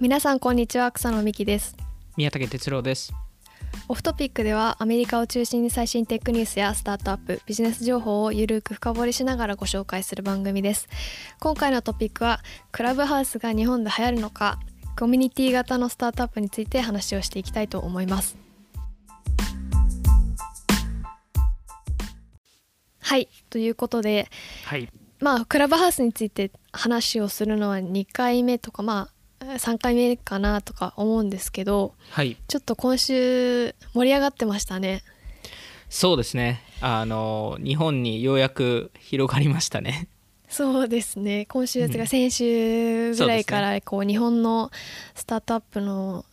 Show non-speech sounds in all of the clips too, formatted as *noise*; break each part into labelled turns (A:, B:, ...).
A: 皆さんこんにちは草野美希です。
B: 宮武哲郎です。
A: オフトピックではアメリカを中心に最新テックニュースやスタートアップビジネス情報をゆるく深掘りしながらご紹介する番組です。今回のトピックはクラブハウスが日本で流行るのかコミュニティ型のスタートアップについて話をしていきたいと思います。はいということで
B: はい。
A: まあクラブハウスについて話をするのは2回目とかまあ3回目かなとか思うんですけど
B: はい。
A: ちょっと今週盛り上がってましたね。
B: そうですね。あの日本にようやく広がりましたね。
A: そうですね。今週
B: うん。
A: とか先週ぐらいからこう日本のスタートアップの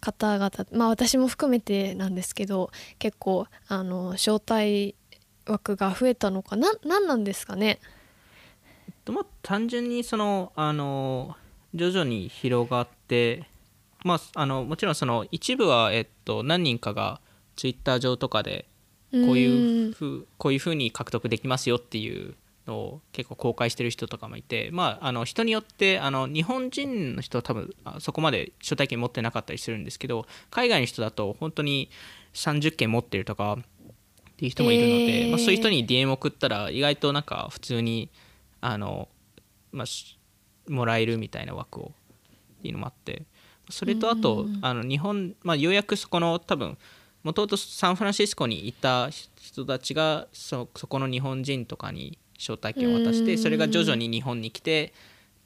A: 方々まあ私も含めてなんですけど結構あの招待枠が増えたのかな？何なんですかね？
B: とまあ単純にそのあの徐々に広がってまああのもちろんその一部はえっと何人かがツイッター上とかでこういうふうこういうふうに獲得できますよっていうのを結構公開してる人とかもいて、まあ、あの人によってあの日本人の人は多分あそこまで招待券持ってなかったりするんですけど海外の人だと本当に30件持ってるとかっていう人もいるので、
A: へー
B: まあ、そういう人に DM 送ったら意外となんか普通にあの、まあ、しもらえるみたいな枠をっていうのもあってそれとあとあの日本、まあ、ようやくそこの多分もともとサンフランシスコにいた人たちがそそこの日本人とかに招待券を渡し
A: うん
B: てそれが徐々に日本に来て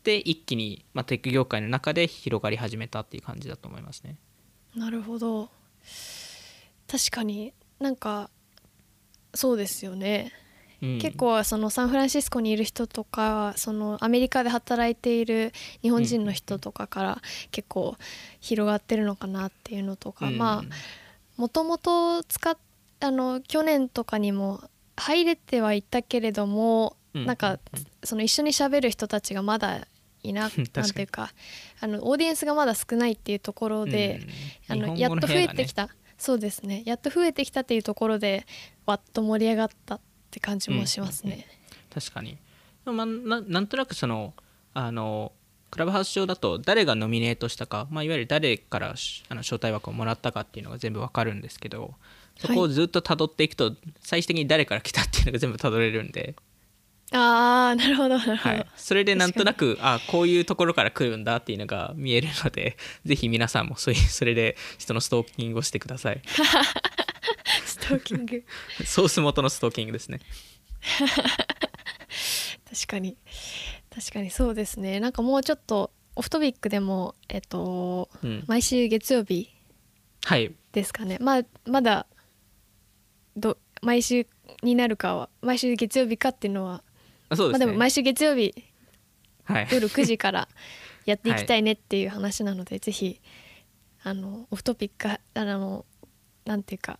B: で一気に、まあ、テック業界の中で広がり始めたっていう感じだと思いますね。
A: なるほど。確かになんかそうですよね。
B: うん、
A: 結構そのサンフランシスコにいる人とかそのアメリカで働いている日本人の人とかから結構広がってるのかなっていうのとか、
B: うん。
A: まあもともと使っあの去年とかにも入れてはいたけれども、
B: うん。
A: なんかその一緒に喋る人たちがまだいななんていうかあのオーディエンスがまだ少ないっていうところで、あ
B: うん。
A: の
B: 日本語のね。
A: やっと増えてきた、そうですね。やっと増えてきたっていうところでわっと盛り上がったって感じもしますね。
B: 確かに。でもまあななんとなくそのあのクラブハウス上だと誰がノミネートしたか、まあ、いわゆる誰からしあの招待枠をもらったかっていうのが全部わかるんですけどそこをずっと辿っていくと、最終的に誰から来たっていうのが全部辿れるんで、
A: ああなるほどなるほど、
B: はい、それでなんとなくあこういうところから来るんだっていうのが見えるのでぜひ皆さんもそういうそれで人のストーキングをしてください。
A: ス *laughs* トーキング。
B: ソース元のストーキングですね。*laughs*
A: 確かに。確かにそうですね。なんかもうちょっとオフトピックでもえっと
B: うん。
A: 毎週月曜日
B: はい
A: ですかね。まあまだど毎週になるかは毎週月曜日かっていうのはまあ、
B: あそうですね、
A: でも毎週月曜日
B: はい、
A: 夜9時からやっていきたいねっていう話なので、ぜひあのオフトピックあのなんていうか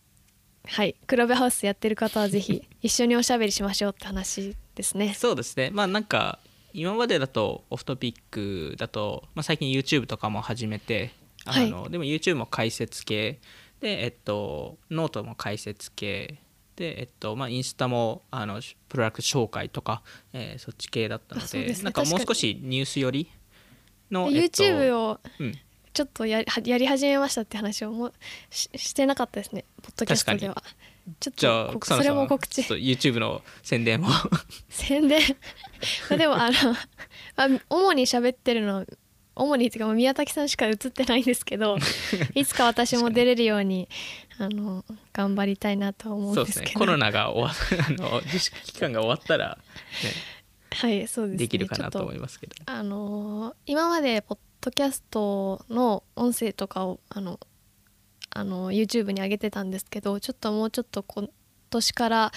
A: はい。クラブハウスやってる方はぜひ一緒におしゃべりしましょうって話ですね。
B: そうですね。まあなんか今までだとオフトピックだと、まあ、最近 YouTube とかも始めてあの、でも YouTube も解説系でえっとノートも解説系でえっとまあインスタもあのプロダクト紹介とか、えーそっち系だったので
A: ね。
B: なんかもう少しニュース寄りの、
A: で
B: えっと
A: YouTube を
B: うん、
A: ちょっとややり始めましたって話をもうししてなかったですね。ポッドキャストでは。ちょっとこそれも告知。
B: ちょっと YouTube の宣伝も *laughs*
A: 宣伝？*laughs* まあでもあの、まあ、主に喋ってるの主にっていうか宮崎さんしか映ってないんですけど *laughs* いつか私も出れるようにあの頑張りたいなとは思うんでけど。
B: ですすね。コロナが終わあの自粛期間が終わったら、
A: はいそうです
B: ね、
A: ね
B: できるかなと思いますけど。
A: あのー今までポッドキャストの音声とかをあのあの YouTube に上げてたんですけどちょっともうちょっと今年から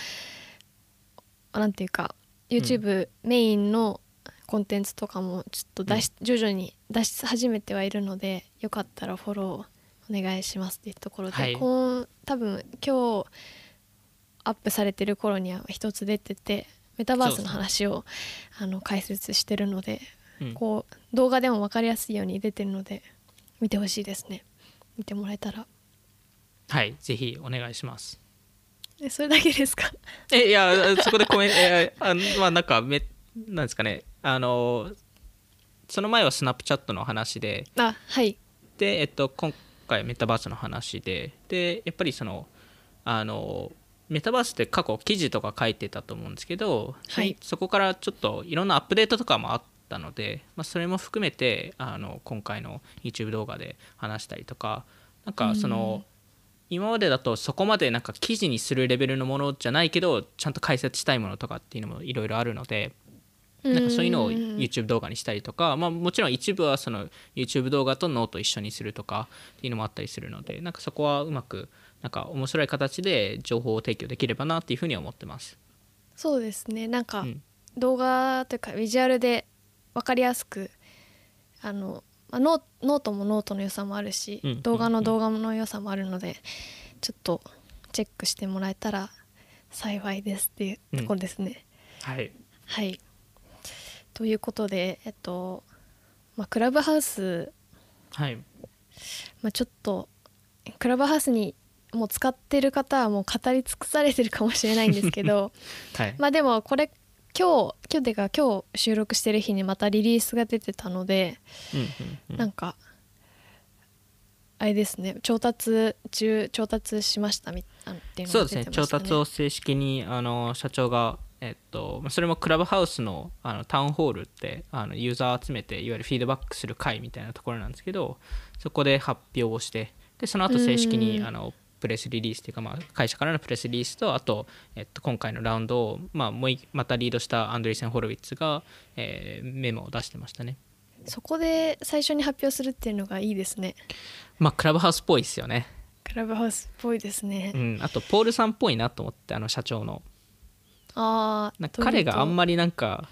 A: なんていうか YouTube メインのコンテンツとかもちょっと出し、徐々に出し始めてはいるのでよかったらフォローお願いしますっていうところで、
B: はい。
A: こん多分今日アップされてる頃には一つ出ててメタバースの話を、あの解説してるので
B: うん。
A: こう動画でも分かりやすいように出てるので見てほしいですね。見てもらえたら。
B: はいぜひお願いします。
A: えそれだけですか？
B: えいやそこでコメント、えあまあなんかめなんですかね。あのその前はスナップチャットの話で
A: あはい。
B: で、えっと、今回メタバースの話ででやっぱりそのあのメタバースって過去記事とか書いてたと思うんですけど、
A: はい。
B: そこからちょっといろんなアップデートとかもあったので、まあ、それも含めてあの今回の YouTube 動画で話したりとかなんかその、今までだとそこまでなんか記事にするレベルのものじゃないけどちゃんと解説したいものとかっていうのもいろいろあるのでなんかそういうのを
A: うん
B: YouTube 動画にしたりとか、まあ、もちろん一部はその YouTube 動画とノート一緒にするとかっていうのもあったりするのでなんかそこはうまくなんか面白い形で情報を提供できればなっていうふうには思ってます。
A: そうですね。なんか
B: うん。
A: 動画というかビジュアルで分かりやすくあの、まあ、ノートもノートの良さもあるし、
B: うん
A: 動画
B: うんうん
A: の動画の良さもあるのでちょっとチェックしてもらえたら幸いですっていうところですね。
B: はい、
A: はい。ということでえっと、まあ、 Clubhouse、
B: はい。
A: まあ、ちょっとクラブハウスにもう使ってる方はもう語り尽くされてるかもしれないんですけど *laughs*
B: はい。
A: まあでもこれ今日今日てか今日収録してる日にまたリリースが出てたので、
B: うんうんうん。
A: なんかあれですね調達中調達しましたみあのっていうのが
B: そうですね調達を正式にあの社長が、えっと、まあそれもクラブハウスのあのタウンホールってあのユーザー集めていわゆるフィードバックする会みたいなところなんですけどそこで発表をしてでその後正式
A: うん。
B: にあのプレスリリースというか、まあ、会社からのプレスリリースとあと、えっと、今回のラウンドを、まあ、もういまたリードしたアンドリーセン・ホロウィッツが、えーメモを出してましたね。
A: そこで最初に発表するっていうのがいいですね
B: まあクラブハウスっぽいですよね。
A: クラブハウスっぽいですね、
B: うん、あとポールさんっぽいなと思ってあの社長の。
A: ああ
B: なんか彼があん
A: り
B: まりなんか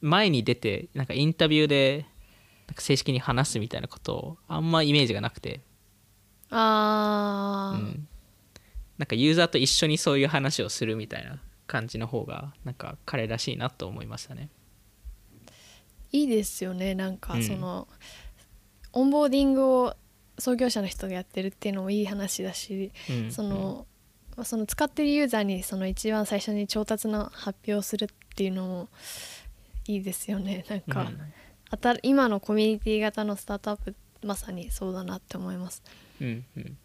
B: 前に出てなんかインタビューでなんか正式に話すみたいなことをあんまイメージがなくて、
A: ああ、
B: うん、なんかユーザーと一緒にそういう話をするみたいな感じの方がなんか彼らしいなと思いましたね。
A: いいですよねなんか
B: うん。
A: その、オンボーディングを創業者の人がやってるっていうのもいい話だし、
B: うん
A: そのまあその使ってるユーザーにその一番最初に調達の発表をするっていうのもいいですよねなんか、
B: うん。
A: 今のコミュニティ型のスタートアップまさにそうだなって思います。
B: うんうん、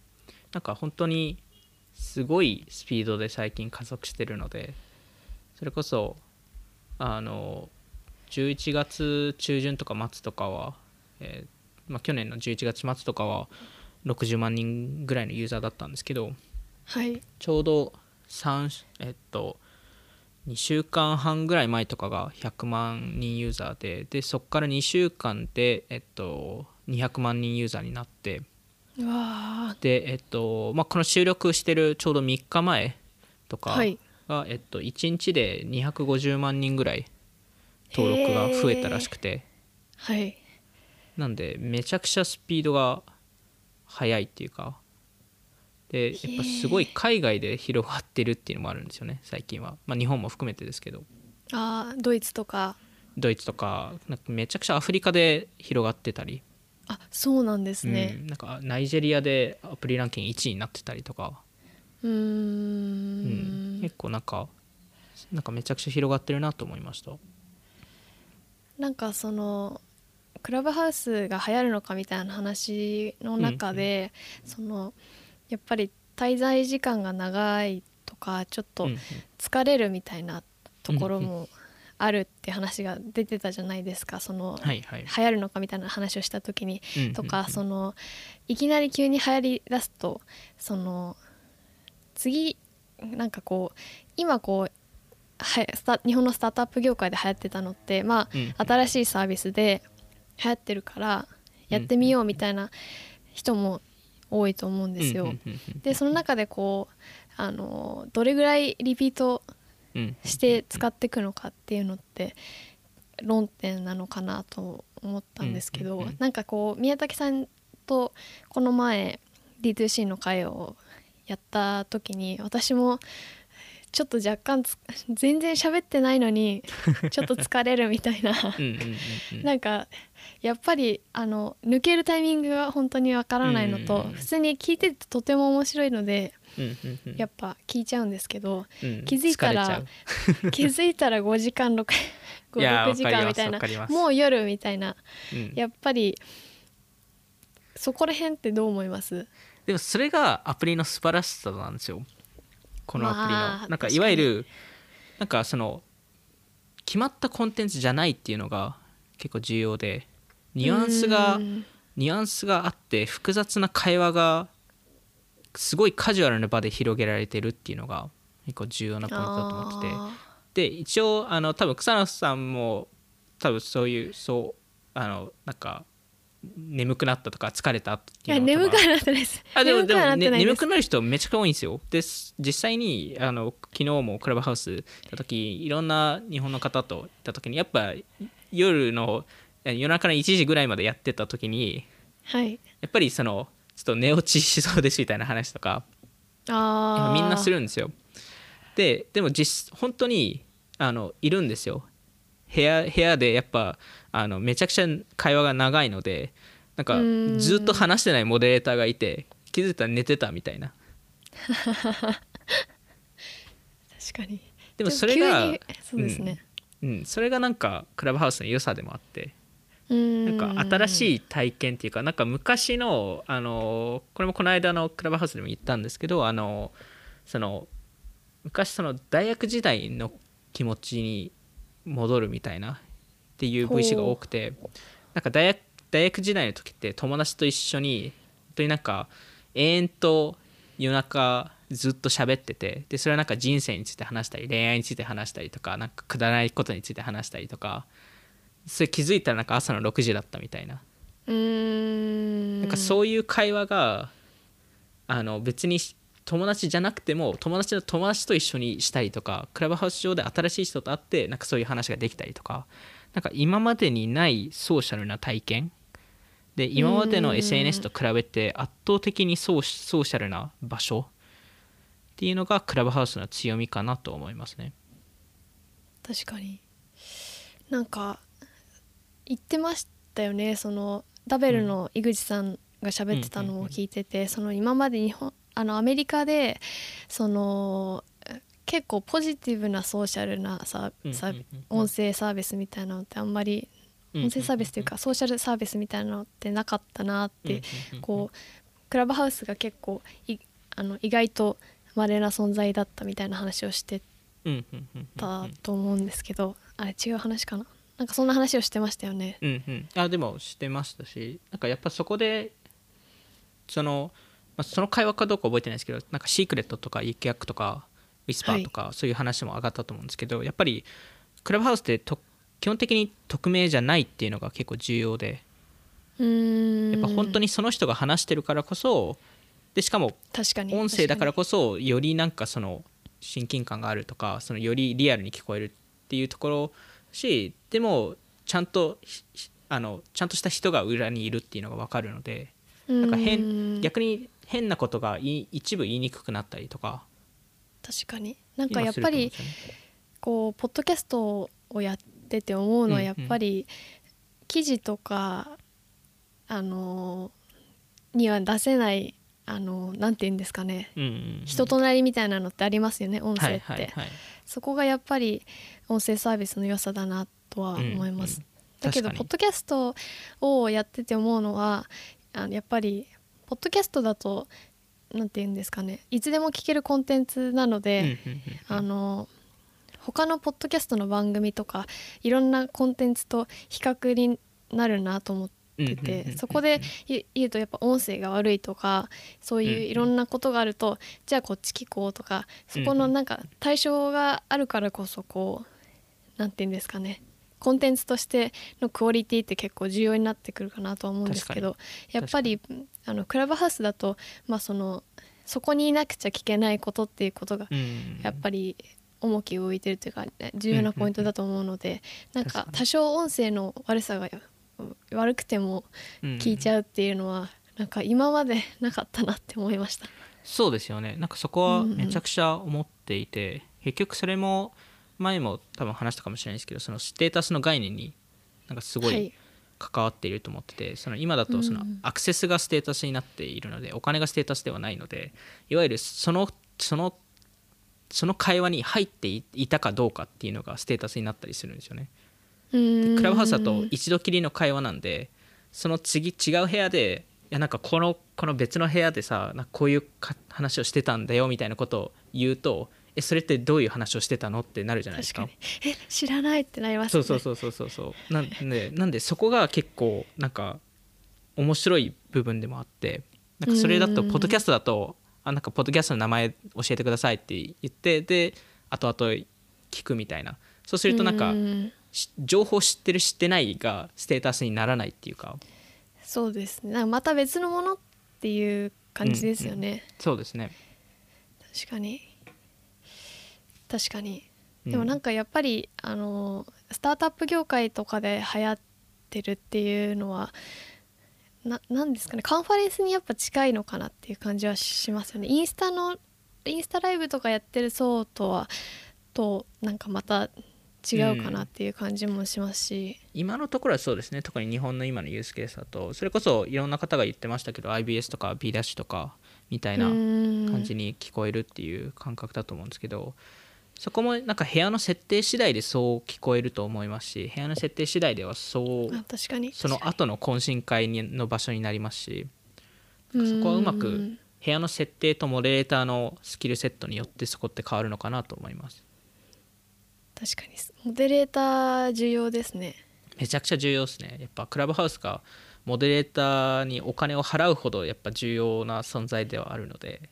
B: なんか本当にすごいスピードで最近加速してるのでそれこそあの11月中旬とか末とかは、えーまあ、去年の11月末とかは60万人ぐらいのユーザーだったんですけど
A: はい。
B: ちょうど3えっと2週間半ぐらい前とかが100万人ユーザーででそこから2週間で、えっと、200万人ユーザーになって。で、えっとまあ、この収録してるちょうど3日前とかが、
A: はい。
B: えっと、1日で250万人ぐらい登録が増えたらしくて。
A: ーはい。
B: なんでめちゃくちゃスピードが速いっていうか。でやっぱすごい海外で広がってるっていうのもあるんですよね最近は、まあ、日本も含めてですけど。
A: あードイツとか。
B: ドイツとかなんかめちゃくちゃアフリカで広がってたり、
A: あそうなんです
B: う
A: ね
B: ん、なんかナイジェリアでアプリランキング1位になってたりとか。
A: うーん。
B: うん。結構なんかなんかめちゃくちゃ広がってるなと思いました。
A: なんかそのクラブハウスが流行るのかみたいな話の中で、そのやっぱり滞在時間が長いとかちょっと
B: うんうん。
A: 疲れるみたいなところもあるって話が出てたじゃないですか。その、
B: はいはい。
A: 流行るのかみたいな話をした時に。
B: うんうんうん。
A: とかそのいきなり急に流行りだすとその次なんかこう今こうはスタ日本のスタートアップ業界で流行ってたのってまあ
B: うんうん。
A: 新しいサービスで流行ってるからやってみようみたいな人も多いと思うんですよ。でその中でこうあのどれぐらいリピート
B: うん
A: して使っていくのかっていうのって論点なのかなと思ったんですけど、
B: うんうんうん
A: なんかこう宮武さんとこの前 D2C の会をやった時に私もちょっと若干つ *laughs* 全然喋ってないのに *laughs* ちょっと疲れるみたいな。なんかやっぱりあの抜けるタイミングが本当にわからないのと、
B: うんうんうん。
A: 普通に聞いててとても面白いのでやっぱ聞いちゃうんですけど、
B: うん。
A: 気づいたら *laughs* 気づいたら5時間6 *laughs*
B: いや
A: 56時間みたいなもう夜みたいな
B: うん。
A: やっぱりそこら辺ってどう思います？
B: でもそれがアプリの素晴らしさなんですよ。このアプリの、
A: まあ
B: なんかいわゆるなんかその決まったコンテンツじゃないっていうのが結構重要でニュアンスが
A: うん。
B: ニュアンスがあって複雑な会話がすごいカジュアルな場で広げられてるっていうのが結構重要なポイントだと思ってて。
A: あ
B: で一応あの多分草野さんも多分そういうそうあのなんか眠くなったとか疲れたって
A: ーいや
B: いうのとか
A: 眠くはなってないです。
B: あでもでも、ね、眠くなる人めちゃくちゃ多いんですよ。です実際にあの昨日もクラブハウス行った時いろんな日本の方と行った時にやっぱ夜のえ夜中の1時ぐらいまでやってた時に
A: はい。
B: やっぱりそのちょっと寝落ちしそうですみたいな話とか
A: ああ
B: みんなするんですよ。ででも実本当にあのいるんですよ。部屋部屋でやっぱあのめちゃくちゃ会話が長いのでなんか
A: うん。
B: ずっと話してないモデレーターがいて気づいたら寝てたみたいな。
A: 確かに。
B: でもそれが
A: そうですね、
B: うん、それがなんかクラブハウスの良さでもあって。
A: うん、
B: なんか新しい体験っていうかなんか昔のあのこれもこの間のクラブハウスでも言ったんですけどあのその昔その大学時代の気持ちに戻るみたいなっていう VC が多くてなんか大学大学時代の時って友達と一緒に本当になんか永遠と夜中ずっと喋っててでそれはなんか人生について話したり恋愛について話したりとかなんかくだらないことについて話したりとかそれ気づいたらなんか朝の6時だったみたいな。
A: うーん。
B: なんかそういう会話があの別に友達じゃなくても友達の友達と一緒にしたりとかクラブハウス上で新しい人と会ってなんかそういう話ができたりとかなんか今までにないソーシャルな体験。で今までの
A: うん。
B: SNS と比べて圧倒的にソーシソーシャルな場所。っていうのがクラブハウスの強みかなと思いますね。
A: 確かに。なんか言ってましたよね。そのダベルの井口さんが喋ってたのを聞いてて、その今まで日本あのアメリカでその結構ポジティブなソーシャルなさ音声サービスみたいなのってあんまり
B: うん
A: 音声サービスというかソーシャルサービスみたいなのってなかったなってこうクラブハウスが結構いあの意外と稀な存在だったみたいな話をしてたと思うんですけどあれ違う話かな？なんかそんな話をしてましたよね。
B: うんうん、あでもしてましたし。なんかやっぱそこでその、まあ、その会話かどうか覚えてないですけどなんかシークレットとかイケヤックとかウィスパーとか、そういう話も上がったと思うんですけどやっぱりクラブハウスってと基本的に匿名じゃないっていうのが結構重要でやっぱ本当にその人が話してるからこそでしかも
A: 確かに
B: 音声だから
A: 確
B: こそよりなんかその親近感があるとかそのよりリアルに聞こえるっていうところしでもちゃんとあのちゃんとした人が裏にいるっていうのが分かるのでなんか変
A: ん
B: 逆に変なことがい一部言いにくくなったりとか。
A: 確かに。なんか
B: 今
A: やっぱりこうポッドキャストをやってて思うのは
B: うん
A: やっぱり記事とかあのには出せないあのなんて言うんですかね。
B: うんうんうん。
A: 人となりみたいなのってありますよね音声って、
B: はいはいはい。
A: そこがやっぱり音声サービスの良さだなとは思います、
B: うんうん
A: だけどポッドキャストをやってて思うのはあのやっぱりポッドキャストだとなんて言うんですかね。いつでも聞けるコンテンツなので、あの他のポッドキャストの番組とかいろんなコンテンツと比較になるなと思っててそこで言言うとやっぱ音声が悪いとかそういういろんなことがあるとじゃあこっち聞こうとかそこのなんか対象があるからこそこうなんて言うんですかねコンテンツとしてのクオリティって結構重要になってくるかなとは思うんですけどやっぱりあのクラブハウスだとまあそのそこにいなくちゃ聞けないことっていうことが
B: うん。うん
A: やっぱり重きを置いてるというか重要なポイントだと思うのでなんか多少音声の悪さが悪くても聞いち
B: うん
A: ゃうっていうのはなんか今までなかったなって思いました。
B: そうですよね。なんかそこはめちゃくちゃ思っていて、結局それも前も多分話したかもしれないですけどそのステータスの概念になんかすご
A: はい。い
B: 関わっていると思ってて、その今だとその
A: うん。
B: アクセスがステータスになっているのでお金がステータスではないのでいわゆるそのそのその会話に入っていいたかどうかっていうのがステータスになったりするんですよね。
A: うん。
B: クラブハウスだと一度きりの会話なんでその次違う部屋でいやなんかこのこの別の部屋でさなんかこういうか話をしてたんだよみたいなことを言うとえそれってどういう話をしてたのってなるじゃないですか。
A: え知らないってなります
B: そ
A: ね。
B: うそうそうそうそうそう。なんで *laughs* なんでそこが結構なんか面白い部分でもあって。なんかそれだと
A: うん
B: ポッドキャストだとあなんかポッドキャストの名前教えてくださいって言ってで後々聞くみたいな。そうするとなんか情報知ってる知ってないがステータスにならないっていうか。
A: そうですね。なんかまた別のものっていう感じですよね、
B: そうですね。
A: 確かに確かに。
B: うん。
A: でもなんかやっぱり、あのスタートアップ業界とかで流行ってるっていうのはななんですかねカンファレンスにやっぱ近いのかなっていう感じはしますよね。インスタのインスタライブとかやってる層とはとなんかまた違うかなっていう感じもしますし、
B: 今のところはそうですね。特に日本の今のユースケースだとそれこそいろんな方が言ってましたけど IBS とか B ダッシュとかみたいな感
A: 感
B: じに聞こえるっていう感覚だと思うんですけどそこもなんか部屋の設定次第でそう聞こえると思いますし部屋の設定次第ではそう
A: あ確かに。
B: その後の懇親会にの場所になりますし
A: に
B: そこはうまく
A: ん
B: 部屋の設定とモデレーターのスキルセットによってそこって変わるのかなと思います。
A: 確かに。モデレーター重要ですね。
B: めちゃくちゃ重要ですね。やっぱクラブハウスがモデレーターにお金を払うほどやっぱ重要な存在ではあるので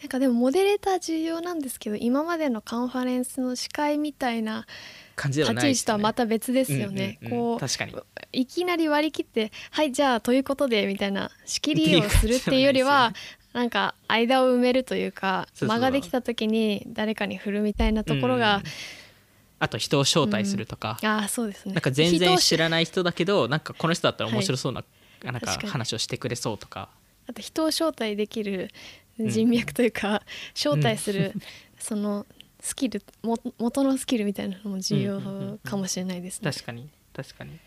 A: なんかでもモデレーター重要なんですけど今までのカンファレンスの司会みたいな
B: 感じでは
A: 立ち位置とはまた別ですよね。
B: うんうんうん。
A: こ
B: 確かに。
A: ういきなり割り切って「はいじゃあということで」みたいな仕切りをするっていうよりは *laughs* なんか間を埋めるというか間ができた時に誰かに振るみたいなところが
B: うん、あと人を招待するとか、
A: ああそうですね。
B: なんか全然知らない人だけどなんかこの人だったら面白そうな,、なんか話をしてくれそうとか。
A: あと人を招待できる人脈というか、招待する、そのスキルも元のスキルみたいなのも重要かもしれないですね。
B: 確かに。確かに。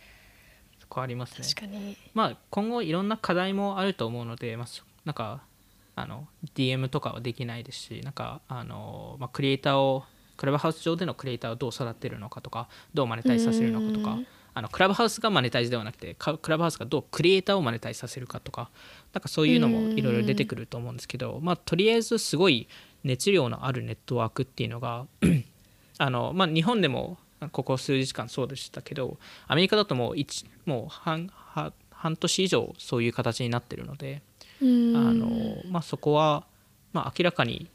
B: そこありますね。
A: 確かに。
B: まあ今後いろんな課題もあると思うので、まあ、そなんかあの DM とかはできないですしなんかあの、まあ、クリエイターをクラブハウス上でのクリエイターをどう育てるのかとかどうマネタイズさせるのかとか
A: うん
B: あのクラブハウスがマネタイズではなくてかクラブハウスがどうクリエイターをマネタイズさせるかとかなんかそういうのもいろいろ出てくると思うんですけど、まあ、とりあえずすごい熱量のあるネットワークっていうのが *clears throat* あの、まあ、日本でもここ数日間そうでしたけどアメリカだともう一もう半半半年以上そういう形になってるので、
A: うん。
B: あのまあ、そこは、まあ、明らかに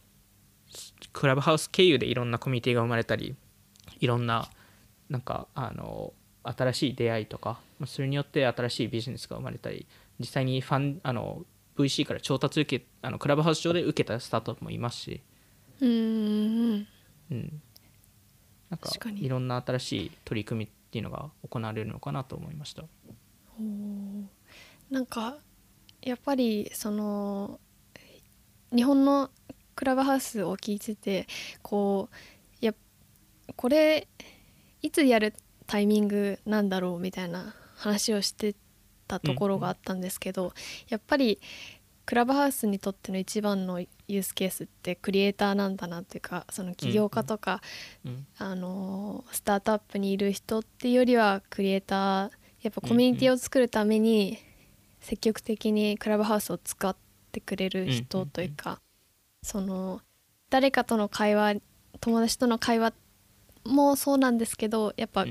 B: クラブハウス経由でいろんなコミュニティが生まれたりいろんななんかあの新しい出会いとかまあそれによって新しいビジネスが生まれたり実際にファンあの VC から調達受けあのクラブハウス上で受けたスタートアップもいますし、
A: うんうん
B: うん、なんかいろんな新しい取り組みっていうのが行われるのかなと思いました。
A: なんかやっぱりその日本のクラブハウスを聞いててこういやこれいつやるタイミングなんだろうみたいな話をしてたところがあったんですけど、やっぱりクラブハウスにとっての一番のユースケースってクリエイターなんだなっていうかその起業家とか、
B: うん
A: あのスタートアップにいる人っていうよりはクリエイターやっぱコミュニティを作るために積極的にクラブハウスを使ってくれる人というか、その誰かとの会話友達との会話もそうなんですけどやっぱ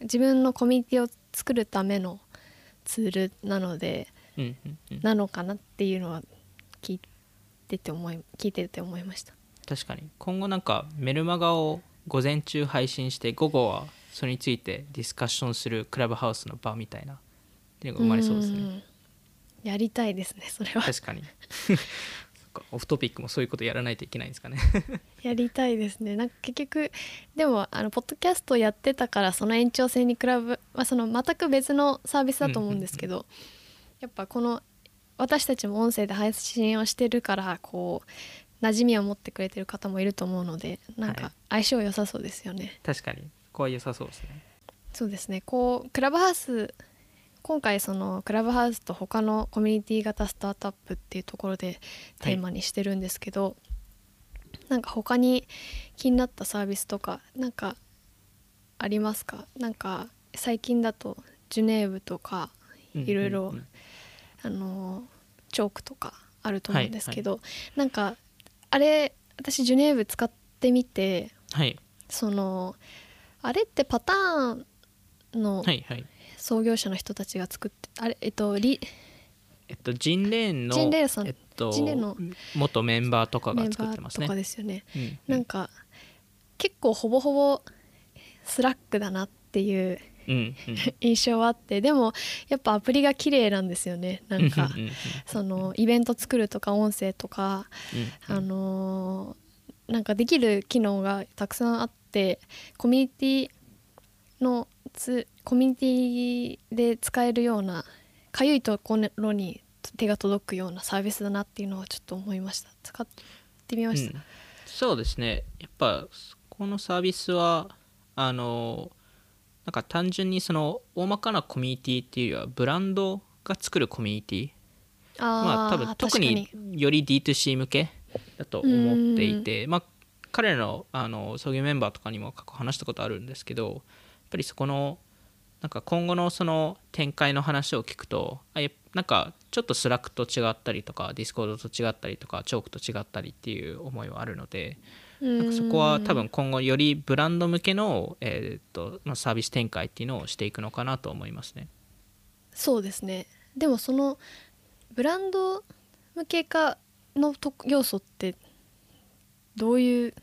A: 自分のコミュニティを作るためのツールなのでなのかなっていうのは聞いてて思い聞いてて思いました。
B: 確かに。今後なんかメルマガを午前中配信して午後はそれについてディスカッションするクラブハウスの場みたいなっていうのが生まれそうですね。
A: ん。やりたいですねそれは。
B: 確かにかオフトピックもそういうことやらないといけないんですかね。*laughs*
A: やりたいですね。なんか結局でもあのポッドキャストやってたからその延長線に比べ、まあ、その全く別のサービスだと思うんですけど、やっぱこの私たちも音声で配信をしてるからこう馴染みを持ってくれてる方もいると思うのでなん
B: はい。
A: か相性良さそうですよね、
B: 確かに。ここは良さそうですね。
A: そうですね。こうクラブハウス今回そのクラブハウスと他のコミュニティ型スタートアップっていうところでテーマにしてるんですけど、なんか他に気になったサービスとかなんかありますか？なんか最近だとジュネーブとかいろいろあのチョークとかあると思うんですけど、なんかあれ私ジュネーブ使ってみて
B: はい。
A: そのあれってパターンの
B: はいはい
A: 創業者の人たちが作ってあれえっとリ
B: えっとジンレーンの
A: ジンレーンさん。
B: えっと
A: ジンレーンの
B: 元メンバーとかが作ってますね。
A: とかですよね。
B: うん。
A: なんか結構ほぼほぼスラックだなっていう
B: うんうん。*laughs*
A: 印象はあってでもやっぱアプリが綺麗なんですよね。なんか
B: うんうんうん
A: そのイベント作るとか音声とか
B: うん。
A: あのーなんかできる機能がたくさんあってコミュニティのつコミュニティで使えるようなかゆいところに手が届くようなサービスだなっていうのはちょっと思いました。使ってみました、
B: うん。そうですね。やっぱこのサービスはあのなんか単純にその大まかなコミュニティっていうよりはブランドが作るコミュニティ。まあ多分
A: ー
B: 特により D2C 向けだと思っていてまあ彼らのあの創業メンバーとかにも過去話したことあるんですけどやっぱりそこのなんか今後のその展開の話を聞くとあやなんかちょっと Slack と違ったりとか Discord と違ったりとかチョークと違ったりっていう思いはあるのでなんかそこは多分今後よりブランド向けの、えーっとまあサービス展開っていうのをしていくのかなと思いますね。
A: そうですね。でもそのブランド向け化のと要素ってどういう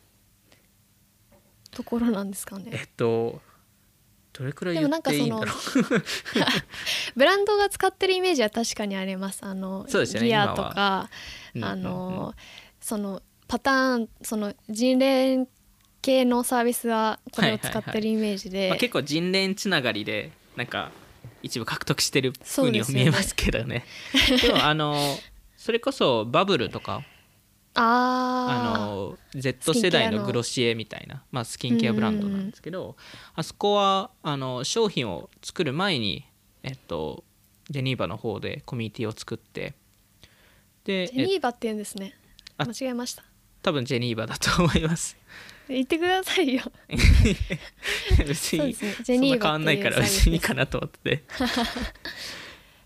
A: ところなんですか
B: え
A: ね
B: っとどれくらい言っていいんだろう。*laughs*
A: ブランドが使ってるイメージは確かにあります。あの
B: そうですよね
A: ギアとか
B: うん
A: あのそのパターンその人連系のサービスはこれを使ってるイメージで、
B: まあ、結構人連つながりでなんか一部獲得してるふうにも見えますけどね。でもあのそれこそバブルとかあ
A: あ
B: の Z 世代のグロシエみたいな、まあ、スキンケアブランドなんですけどあそこはあの商品を作る前に、えっと、ジェニーバの方でコミュニティを作ってで
A: ジェニーバって言うんですね。
B: あ
A: 間違えました。
B: 多分ジェニーバだと思います。
A: 言ってくださいよ。*laughs*
B: 別に
A: そねジ
B: そんな変
A: ェニーバって
B: わんないから別にいいかなと思ってて。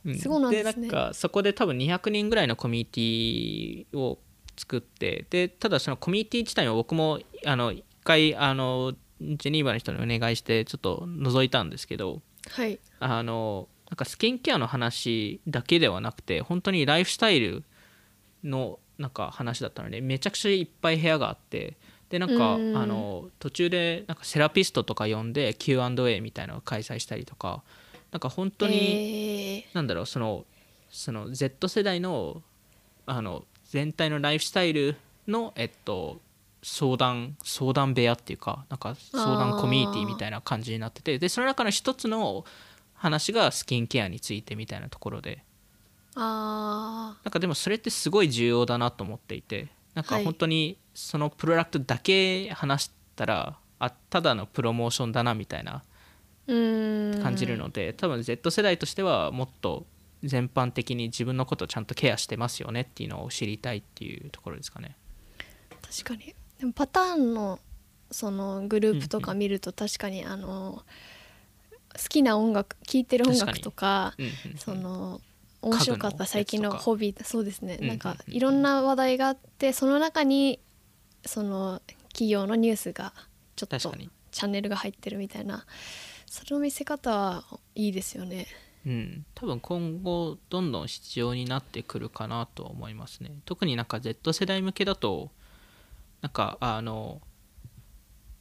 B: う
A: そうなんですね。
B: なんかそこで多分200人ぐらいのコミュニティを作ってでただそのコミュニティ自体は僕もあの一回あのジェニーバの人にお願いしてちょっと覗いたんですけど
A: はい。
B: あのなんかスキンケアの話だけではなくて本当にライフスタイルのなんか話だったのでめちゃくちゃいっぱい部屋があってでなんかあ
A: うん。
B: の途中でなんかセラピストとか呼んで Q&A みたいなのを開催したりとかなんか本当に、
A: え
B: なんだろうそのその Z 世代のあの全体のライフスタイルの、えっと、相談相談部屋っていうかなんか相談コミュニティみたいな感じになっててでその中の一つの話がスキンケアについてみたいなところで
A: ー、あ
B: なんかでもそれってすごい重要だなと思っていてなんか
A: はい。
B: 本当にそのプロダクトだけ話したらあただのプロモーションだなみたいな感じるので、多分 Z 世代としてはもっと全般的に自分のことをちゃんとケアしてますよねっていうのを知りたいっていうところですかね。
A: 確かに。でもパターンのそのグループとか見ると確かにあの好きな音楽聴いてる音楽とか
B: うんうんうん。
A: その面白かった最近のホビーそうですね。
B: うん
A: なんか
B: うん。
A: いろんな話題があってその中にその企業のニュースがちょっとチャンネルが入ってるみたいなその見せ方はいいですよね。
B: うん、多分今後どんどん必要になってくるかなとは思いますね。特になんか Z 世代向けだとなんかあの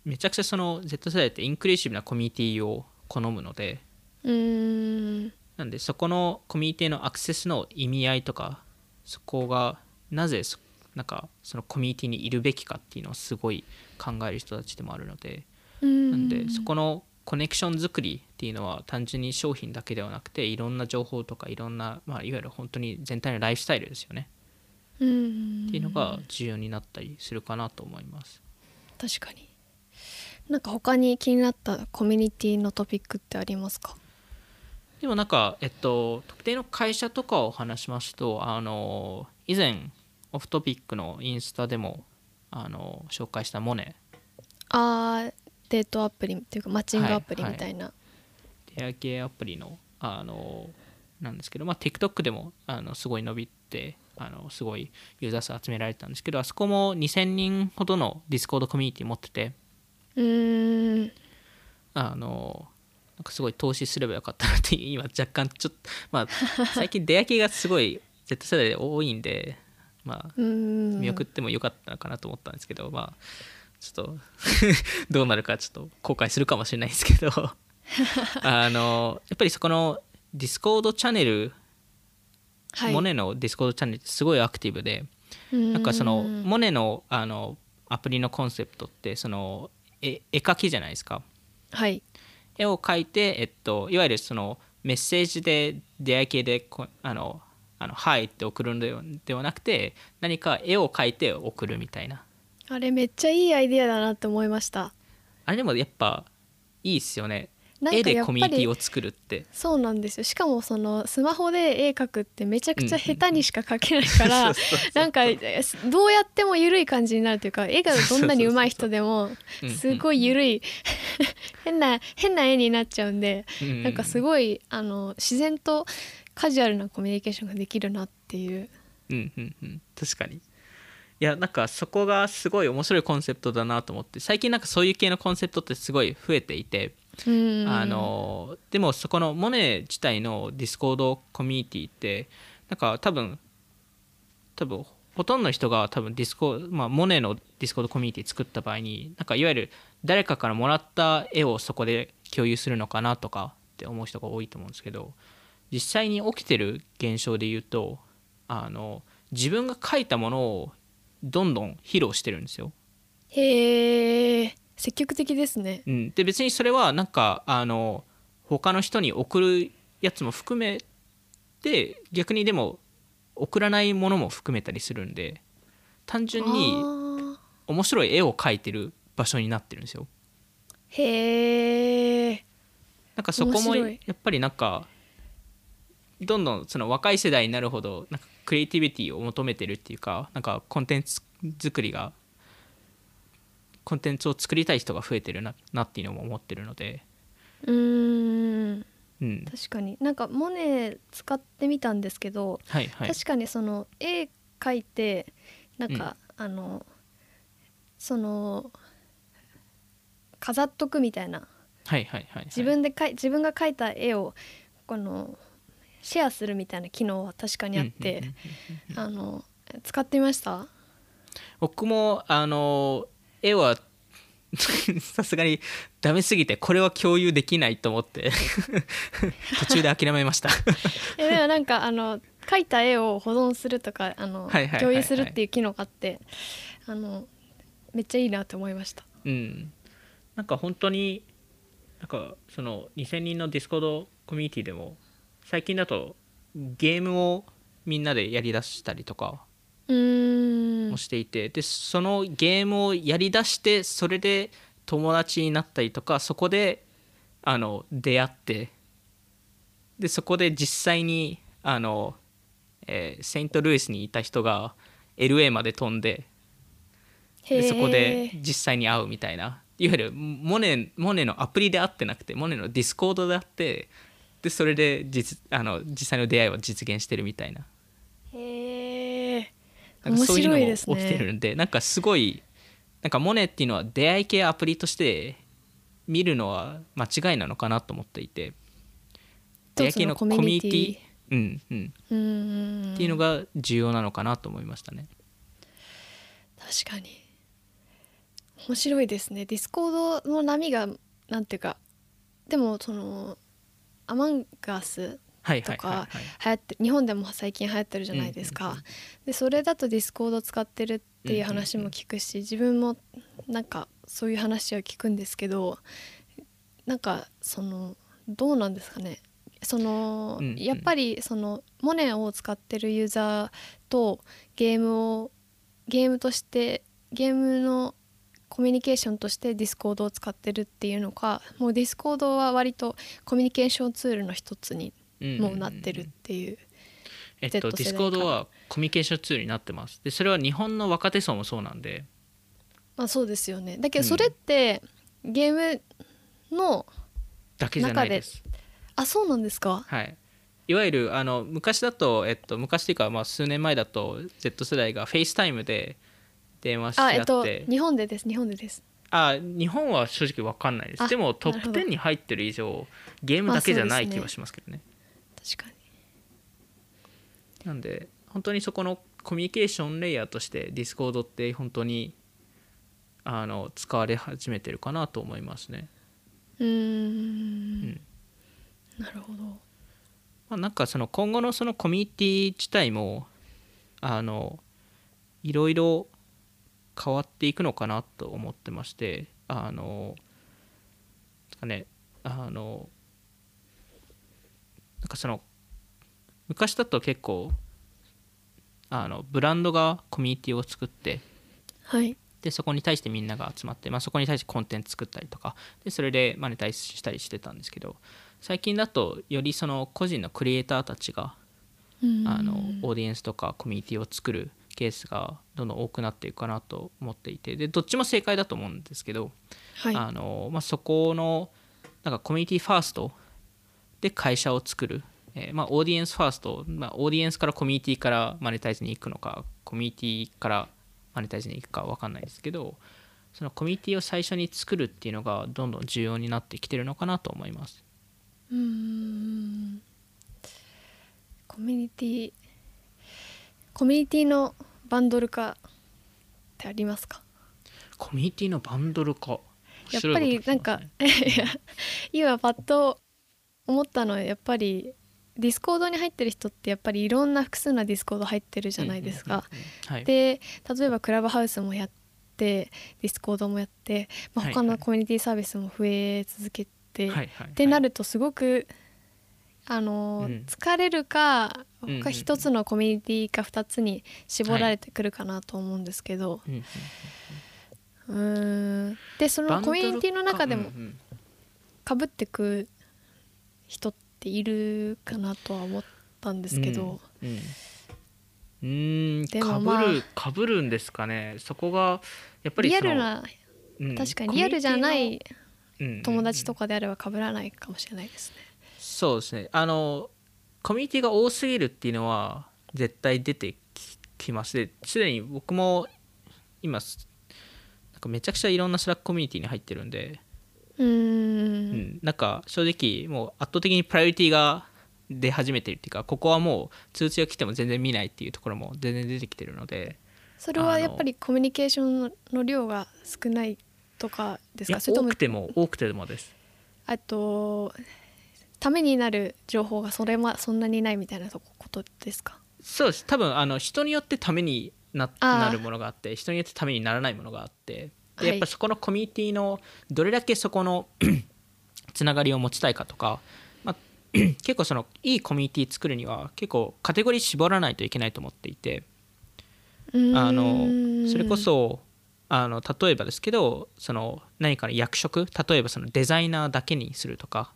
B: めちゃくちゃその Z 世代ってインクルーシブなコミュニティを好むので
A: うーん。
B: なんでそこのコミュニティのアクセスの意味合いとかそこがなぜそなんかそのコミュニティにいるべきかっていうのをすごい考える人たちでもあるので
A: うん。
B: なんでそこのコネクション作りっていうのは単純に商品だけではなくていろんな情報とかいろんな、まあ、いわゆる本当に全体のライフスタイルですよね。
A: うん
B: っていうのが重要になったりするかなと思います。
A: 確かに。なんか他に気になったコミュニティのトピックってありますか？
B: でもなんか、えっと、特定の会社とかを話しますとあの以前オフトピックのインスタでもあの紹介したモネ。
A: あーデートアプリっていうかマッチングアプリみたいな、
B: 出会い。系アプリのあのなんですけど、まあ、TikTok でもあのすごい伸びてあのすごいユーザー数集められたんですけどあそこも2000人ほどの Discord コミュニティ持ってて
A: うーん。
B: あのなんかすごい投資すればよかったなって *laughs* 今若干ちょっとまあ最近出会い系がすごい *laughs* Z 世代で多いんでまあ見送ってもよかったのかなと思ったんですけど、まあちょっと *laughs* どうなるかちょっと後悔するかもしれないですけど。*laughs* あのやっぱりそこのDiscord チャンネル、
A: はい。
B: モネの Discord チャンネルってすごいアクティブで
A: な
B: なんかそのモネのあのアプリのコンセプトってその絵絵描きじゃないですか。
A: はい。
B: 絵を描いて、えっと、いわゆるそのメッセージで出会い系でこあの「あのはい」って送るのではなくて何か絵を描いて送るみたいな
A: あれめっちゃいいアイディアだなって思いました。
B: あれでもやっぱいいっすよね。絵でコミュニティを作るって。
A: そうなんですよ。しかもそのスマホで絵描くってめちゃくちゃ下手にしか描けないからなんかえどうやっても緩い感じになるというか絵がどんなに上手い人でもすごい緩い。*laughs* 変な変な絵になっちゃうんで
B: うん。
A: なんかすごいあの自然とカジュアルなコミュニケーションができるなっていう。
B: うんうんうん。確かにいやなんかそこがすごい面白いコンセプトだなと思って最近なんかそういう系のコンセプトってすごい増えていて
A: うん。
B: あのでもそこのモネ自体の Discord コミュニティってなんか多分多分ほとんどの人が多分ディスコ、まあ、モネの Discord コミュニティ作った場合になんかいわゆる誰かからもらった絵をそこで共有するのかなとかって思う人が多いと思うんですけど実際に起きてる現象で言うとあの自分が描いたものをどんどん披露してるんですよ。
A: へえ積極的ですね。
B: うん、で別にそれはなんかあの他の人に送るやつも含めて逆にでも送らないものも含めたりするんで単純に
A: あ
B: 面白い絵を描いてる場所になってるんですよ。
A: ーへえ
B: なんかそこもやっぱりなんかどんどんその若い世代になるほどなんかクリエイティビティを求めてるっていうかなんかコンテンツ作りがコンテンツを作りたい人が増えてるななっていうのも思ってるので、
A: うーん。
B: うん、
A: 確かに。なんかモネ使ってみたんですけど、
B: はいはい。
A: 確かにその絵描いてなんか、あのその飾っとくみたいな。
B: はいはいはいはい。
A: 自分でかい自分が描いた絵をこのシェアするみたいな機能は確かにあって、あの使ってみました？
B: 僕もあの絵は *laughs* さすがにダメすぎてこれは共有できないと思って *laughs* 途中で諦めました。*laughs*
A: えでもなんかあの描いた絵を保存するとかあの共有するっていう機能があってあのめっちゃいいなって思いました。
B: うん。なんか本当になんかその2000人の Discord コミュニティでも最近だとゲームをみんなでやりだしたりとかもしていて、でそのゲームをやりだしてそれで友達になったりとかそこであの出会ってでそこで実際にあの、えーセイントルイスにいた人が LA まで飛んででそこで実際に会うみたいな。いわゆるモネモネのアプリで会ってなくてモネの Discord で会ってでそれで実あの実際の出会いを実現してるみたいな。
A: へえ
B: なんかそういうのも
A: 面白いですね。
B: 起きてるんでなんかすごいなんかモネっていうのは出会い系アプリとして見るのは間違いなのかなと思っていて出会い系のコミュニティうんうん、
A: うーん。
B: っていうのが重要なのかなと思いましたね。
A: 確かに。面白いですね。 Discord の波がなんていうかでもその Among Us
B: はい
A: とか。流行って日本でも最近流行ってるじゃないですか、でそれだと Discord 使ってるっていう話も聞くし、自分もなんかそういう話は聞くんですけどなんかそのどうなんですかね。その、
B: うんうん。
A: やっぱりそのモネを使ってるユーザーとゲームをゲームとしてゲームのコミュニケーションとして Discord を使ってるっていうのかもう Discord は割とコミュニケーションツールの一つにもうなってるっていう。
B: えっと、 Discordはコミュニケーションツールになってます。でそれは日本の若手層もそうなんで。
A: まあそうですよね。だけどそれって、ゲームの
B: だけじゃないです。
A: あそうなんですか？
B: はい。いわゆるあの昔だと、えっと、昔っていうか、まあ、数年前だと Z 世代が FaceTime で電話し合って。
A: あえっと日本でです日本でです。
B: あ日本は正直わかんないです。
A: あ
B: でもトップ
A: なるほど。
B: 10に入ってる以上ゲームだけじゃない気はしますけどね。
A: 確かに。
B: なんで本当にそこのコミュニケーションレイヤーとして Discord って本当にあの使われ始めてるかなと思いますね。
A: うー
B: うん
A: ん。なるほど。
B: まあ、なんかその今後のそのコミュニティ自体もあのいろいろ変わっていくのかなと思ってましてあのねあのなんかその昔だと結構あのブランドがコミュニティを作って
A: はい。
B: でそこに対してみんなが集まって、まあ、そこに対してコンテンツ作ったりとかでそれでマネタイズしたりしてたんですけど最近だとよりその個人のクリエイターたちが
A: うん。
B: あのオーディエンスとかコミュニティを作るケースがどんどん多くなっていくかなと思っていてでどっちも正解だと思うんですけど、
A: はい。
B: あのまあ、そこのなんかコミュニティファーストで会社を作る、えーまあ、オーディエンスファースト、まあ、オーディエンスからコミュニティからマネタイズに行くのかコミュニティからマネタイズに行くか分かんないですけどそのコミュニティを最初に作るっていうのがどんどん重要になってきてるのかなと思います。
A: うーん。コミュニティコミュニティのバンドル化ってありますか？
B: コミュニティのバンドル化。
A: やっぱりなんか *laughs* いや今パッと思ったのはやっぱり Discord に入ってる人ってやっぱりいろんな複数な Discord 入ってるじゃないですか。で例えばクラブハウスもやって Discord もやって、まあ、
B: はい
A: 他のコミュニティサービスも増え続けて、
B: はいはい。
A: ってなるとすごくあの、
B: うん。
A: 疲れるか他一つのコミュニティか二つに絞られてくるかなと思うんですけど、
B: うんうん
A: でそのコミュニティの中でもかぶってく人っているかなとは思ったんですけど、
B: うんうん。
A: でもまあ。
B: るかぶるんですかね。そこがやっぱり
A: リアルな
B: うん。
A: 確かにリアルじゃない友達とかであればかぶらないかもしれないですね。
B: そうですね。あのコミュニティが多すぎるっていうのは絶対出てききますですでに僕も今すなんかめちゃくちゃいろんな Slack コミュニティに入ってるんで、
A: う
B: ん。ん、なんか正直もう圧倒的にプライオリティが出始めてるっていうかここはもう通知が来ても全然見ないっていうところも全然出てきてるので。
A: それはやっぱりコミュニケーションの量が少ないとかですか？それとも
B: 多くても多くてもです。
A: あとためになる情報がそれまそんなにないみたいなとこことですか？
B: そうです。多分あの人によってためにななるものがあって人によってためにならないものがあって。
A: はい。
B: でやっぱそこのコミュニティのどれだけそこの *clears throat* つながりを持ちたいかとか、まあ、*clears throat* 結構そのいいコミュニティ作るには結構カテゴリー絞らないといけないと思っていて。あのそれこそあの例えばですけどその何かの役職例えばそのデザイナーだけにするとか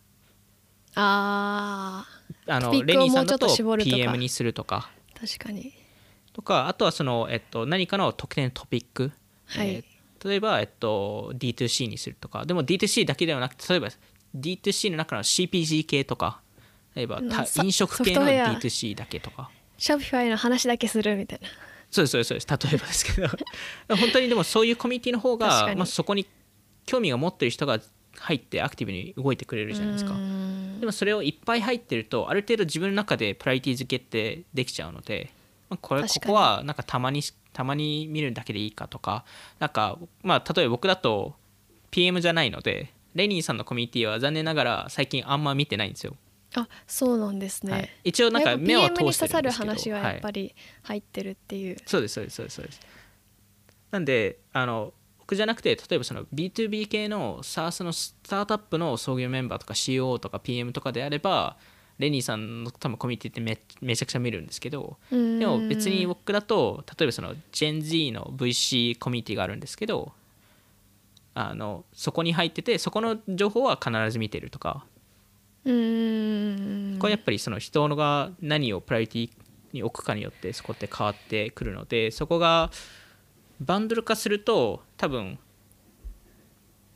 A: あ
B: あのレニーさんだと PM にするとか。
A: ー確かに。
B: とかあとはその、えっと、何かの特定のトピック、
A: はい、
B: えー例えば、えっと、D2C にするとか。でも D2C だけではなくて例えば D2C の中の CPG 系とか。例えば飲食系の
A: ソフトウェア。
B: D2C だけとか
A: ショピファイの話だけするみたいな。
B: そうですそうですそうです。例えばですけど。*laughs* 本当にでもそういうコミュニティの方が、まあ、そこに興味が持ってる人が入ってアクティブに動いてくれるじゃないですか。でもそれをいっぱい入ってるとある程度自分の中でプライティ付けってできちゃうので、まあ、これここはなんかたまにたまに見るだけでいいかとかなんかまあ例えば僕だと PM じゃないのでレニーさんのコミュニティは残念ながら最近あんま見てないんですよ、
A: あそうなんですね、
B: はい、一応なんか目は
A: やっぱ PM に
B: 通して
A: 刺
B: るんですけど
A: さる話がやっぱ
B: はい。
A: り入ってるっていう、
B: そうですそうですそうですそうです。なんであの僕じゃなくて例えばその B2B 系の SARS のスタートアップの創業メンバーとか CO とか PM とかであればレニーさんの多分コミュニティってめめちゃくちゃ見るんですけどでも別に僕だと例えばその GenZ の VC コミュニティがあるんですけどあのそこに入っててそこの情報は必ず見てるとか。
A: うーん。
B: これやっぱりその人が何をプライオリティに置くかによってそこって変わってくるのでそこがバンドル化すると多分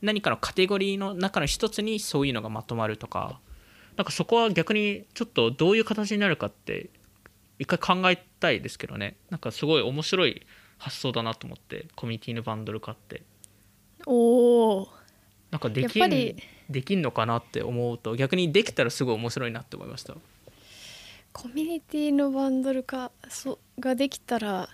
B: 何かのカテゴリーの中の一つにそういうのがまとまるとかなんかそこは逆にちょっとどういう形になるかって一回考えたいですけどね。なんかすごい面白い発想だなと思ってコミュニティのバンドル化って。
A: おお
B: なんかできんできんのかなって思うと逆にできたらすごい面白いなって思いました。
A: コミュニティのバンドル化そができたら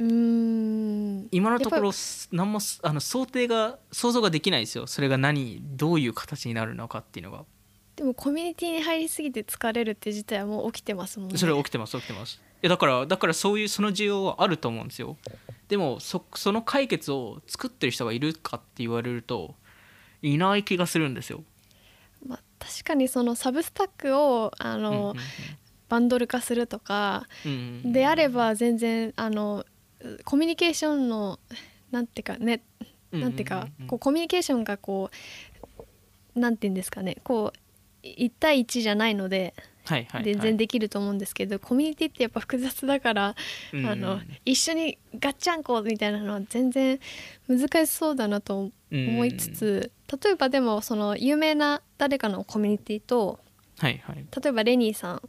A: うーん。
B: 今のところ何もあの想定が想像ができないですよ。それが何どういう形になるのかっていうのが。
A: でもコミュニティに入りすぎて疲れるって自体はもう起きてますもんね。
B: それ起きてます起きてます。いやだからだからそういうその需要はあると思うんですよ。でもそその解決を作ってる人がいるかって言われるといない気がするんですよ。
A: まあ、確かにそのサブスタックをあの、バンドル化するとか
B: うんうんうん。
A: であれば全然あのコミュニケーションのなんていうかねなんていうかこうコミュニケーションがこうなんていうんですかねこう1対1じゃないので
B: はいはいはい。
A: 全然できると思うんですけど、コミュニティってやっぱ複雑だから、
B: うんうん
A: あの一緒にガッチャンコみたいなのは全然難しそうだなと思いつつ、例えばでもその有名な誰かのコミュニティと
B: はいはい。
A: 例えばレニーさん
B: うん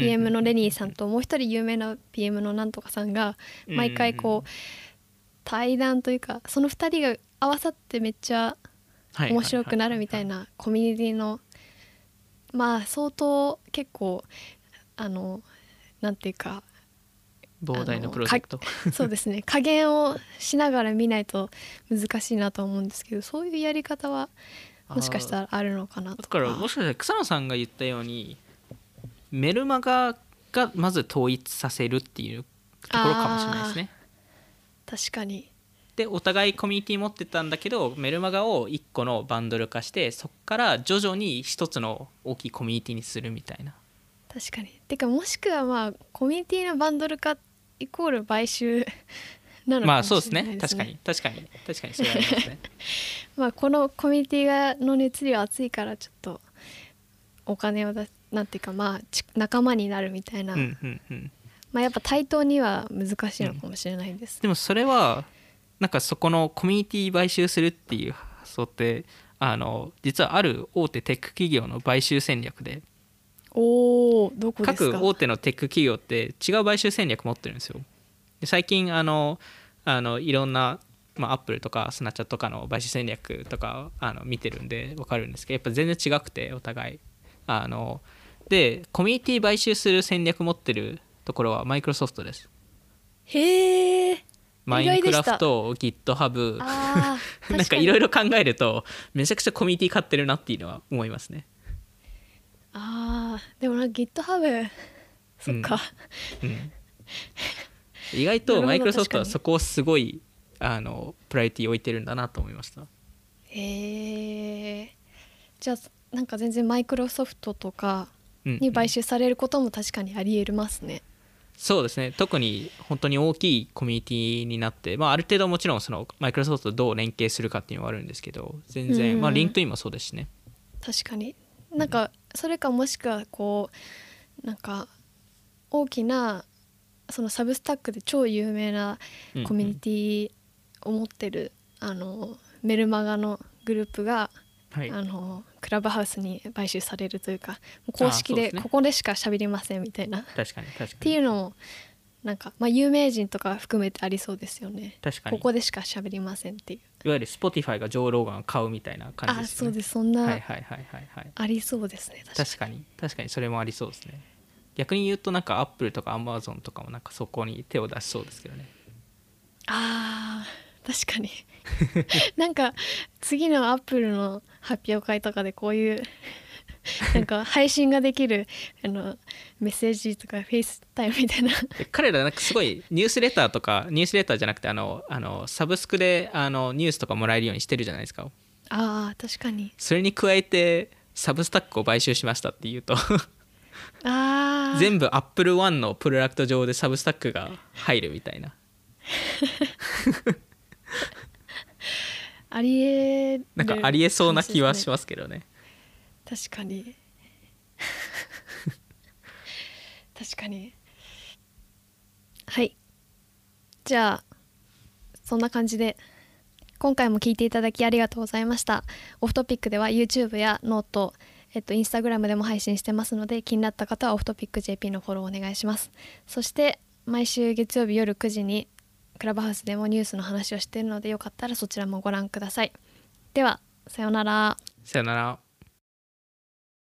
A: PM のレニーさんともう一人有名な PM のなんとかさんが毎回こう対談というかその二人が合わさってめっちゃ面白くなるみたいなコミュニティのまあ相当結構あのなんていうか
B: 膨大なプロジェクト。
A: そうですね。*laughs* 加減をしながら見ないと難しいなと思うんですけどそういうやり方はもしかしたらあるのかなと
B: だからもしかしたら草野さんが言ったようにメルマガがまず統一させるっていうところかもしれないですね。
A: 確かに。
B: でお互いコミュニティ持ってたんだけどメルマガを1個のバンドル化してそこから徐々に1つの大きいコミュニティにするみたいな。
A: 確かに。てかもしくはまあコミュニティのバンドル化イコール買収なのかもし
B: まあそう
A: れないですね。
B: ですね。確かに。確かに。確かに。それはありますね。*laughs*
A: まあこのコミュニティがの熱量熱いからちょっとお金を出すなんていうかまあち仲間になるみたいな、
B: うんうんうん。
A: まあやっぱ対等には難しいのかもしれないです、
B: でもそれはなんかそこのコミュニティ買収するっていう発想ってあの実はある大手テック企業の買収戦略で。
A: おおどこですか？
B: 各大手のテック企業って違う買収戦略持ってるんですよ。で最近あのあのいろんな、まあ、アップルとかスナッチャとかの買収戦略とかあの見てるんで分かるんですけどやっぱ全然違くてお互い。あのでコミュニティ買収する戦略持ってるところはマイクロソフトです。
A: へえ
B: マインクラフト GitHub *laughs* なんかいろいろ考えるとめちゃくちゃコミュニティ買ってるなっていうのは思いますね。
A: あーでもな GitHub そっか、
B: うん意外
A: なるほど
B: とマイクロソフトはそこをすごいあのプライオリティ置いてるんだなと思いました。
A: へえじゃあなんか全然マイクロソフトとか
B: うん
A: に買収されることも確かにありえますね、
B: そうですね。特に本当に大きいコミュニティになって、まあ、ある程度もちろんそのマイクロソフトとどう連携するかっていうのはあるんですけど全然、
A: うん。
B: まあ、 LinkedIn もそうですしね。
A: 確かに。なんかそれかもしくはこうなんか大きなその Substack で超有名な
B: うん
A: コミュニティを持ってる、あのメルマガのグループが、
B: はい。
A: あのクラブハウスに買収されるというか公式でここでしか喋りませんみたいな。っ
B: 確かに確かに。
A: ていうのもなんか、まあ、有名人とか含めてありそうですよね。
B: 確かに。
A: ここでしか喋りませんっていう。
B: いわゆる Spotify がジョー・ローガンを買うみたいな感じ
A: あ
B: ですよね
A: そうです。そんな、
B: はいはいはいはいはい
A: ありそうですね確かに。
B: 確かにそれもありそうですね。逆に言うとなんかアップルとかアマゾンとかもなんかそこに手を出しそうですけどね。
A: あー確かに。*laughs* なんか次のアップルの発表会とかでこういう *laughs* なんか配信ができるあのメッセージとか FaceTime みたいな。
B: で彼らなんかすごいニュースレターとかニュースレターじゃなくてあのあのサブスクであのニュースとかもらえるようにしてるじゃないですか。
A: あー確かに。
B: それに加えて Substack を買収しましたっていうと。
A: あー。*laughs*
B: 全部 Apple One のプロダクト上で Substack が入るみたいな
A: ありえる。
B: なんかありえそうな気はしますけどね。
A: 確かに。*laughs* 確かに。はい。じゃあそんな感じで今回も聞いていただきありがとうございました。 Off Topic では YouTube やノートえっと、インスタグラムでも配信してますので気になった方はオフトピック JP のフォローお願いします。そして毎週月曜日夜9時にクラブハウスでもニュースの話をしているのでよかったらそちらもご覧ください。ではさようなら。
B: さよなら。